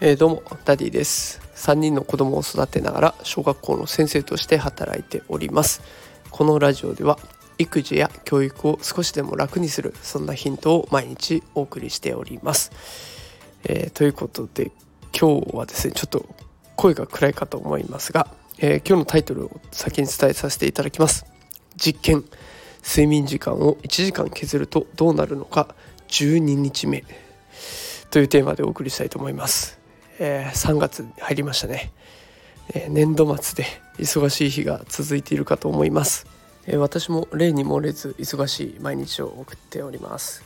えー、どうもダディです。3人の子供を育てながら小学校の先生として働いております。このラジオでは育児や教育を少しでも楽にするそんなヒントを毎日お送りしております、えー、ということで今日はですねちょっと声が暗いかと思いますが、えー、今日のタイトルを先に伝えさせていただきます。実験。睡眠時間を1時間削るとどうなるのか12日目。というテーマでお送りしたいと思います。えー、3月に入りましたね、えー、年度末で忙しい日が続いているかと思います、えー、私も例に漏れず忙しい毎日を送っております。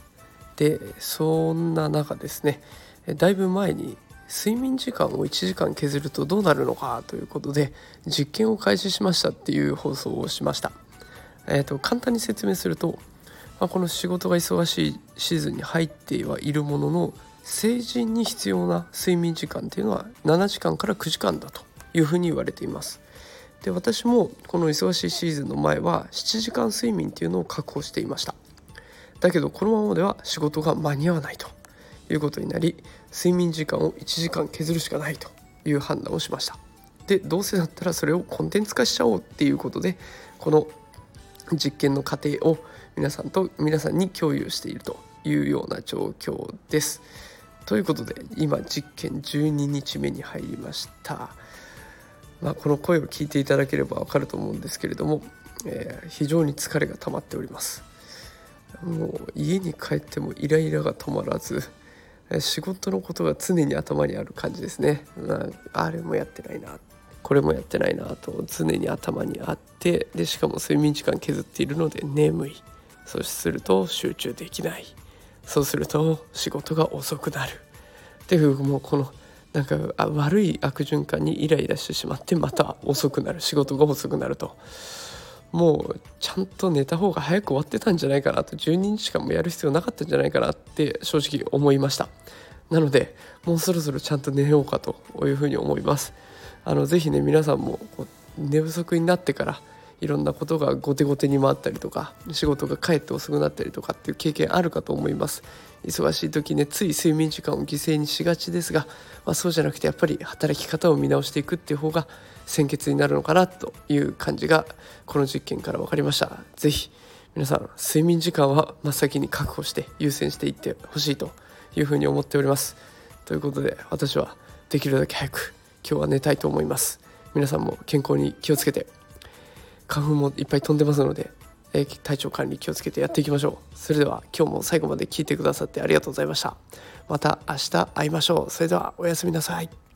でそんな中ですね。だいぶ前に睡眠時間を1時間削るとどうなるのかということで実験を開始しましたっていう放送をしました、えーと、簡単に説明すると、まあ、この仕事が忙しいシーズンに入ってはいるものの成人に必要な睡眠時間っていうのは7時間から9時間だというふうに言われています。で私もこの忙しいシーズンの前は7時間睡眠っていうのを確保していました。だけどこのままでは仕事が間に合わないということになり睡眠時間を1時間削るしかないという判断をしました。でどうせだったらそれをコンテンツ化しちゃおうっていうことでこの実験の過程を皆さんと皆さんに共有しているというような状況です。ということで今実験12日目に入りました、まあ、この声を聞いていただければわかると思うんですけれども、えー、非常に疲れが溜まっております。もう家に帰ってもイライラが止まらず仕事のことが常に頭にある感じですね、まあ、あれもやってないなこれもやってないなと常に頭にあってでしかも睡眠時間削っているので眠い。そうすると集中できない。そうすると仕事が遅くなる。っていうもうこのなんか悪い悪循環にイライラしてしまってまた遅くなる。仕事が遅くなると。もうちゃんと寝た方が早く終わってたんじゃないかなと。12日間もやる必要なかったんじゃないかなって正直思いました。なのでもうそろそろちゃんと寝ようかというふうに思います。あのぜひね皆さんも寝不足になってからいろんなことが後手後手に回ったりとか仕事が帰って遅くなったりとかっていう経験あるかと思います。忙しい時ねつい睡眠時間を犠牲にしがちですが、まあ、そうじゃなくてやっぱり働き方を見直していくっていう方が先決になるのかなという感じがこの実験から分かりました。是非皆さん睡眠時間は真っ先に確保して優先していってほしいというふうに思っております。ということで私はできるだけ早く今日は寝たいと思います。皆さんも健康に気をつけて。花粉もいっぱい飛んでますので、えー、体調管理気をつけてやっていきましょう。それでは今日も最後まで聞いてくださってありがとうございました。また明日会いましょう。それではおやすみなさい。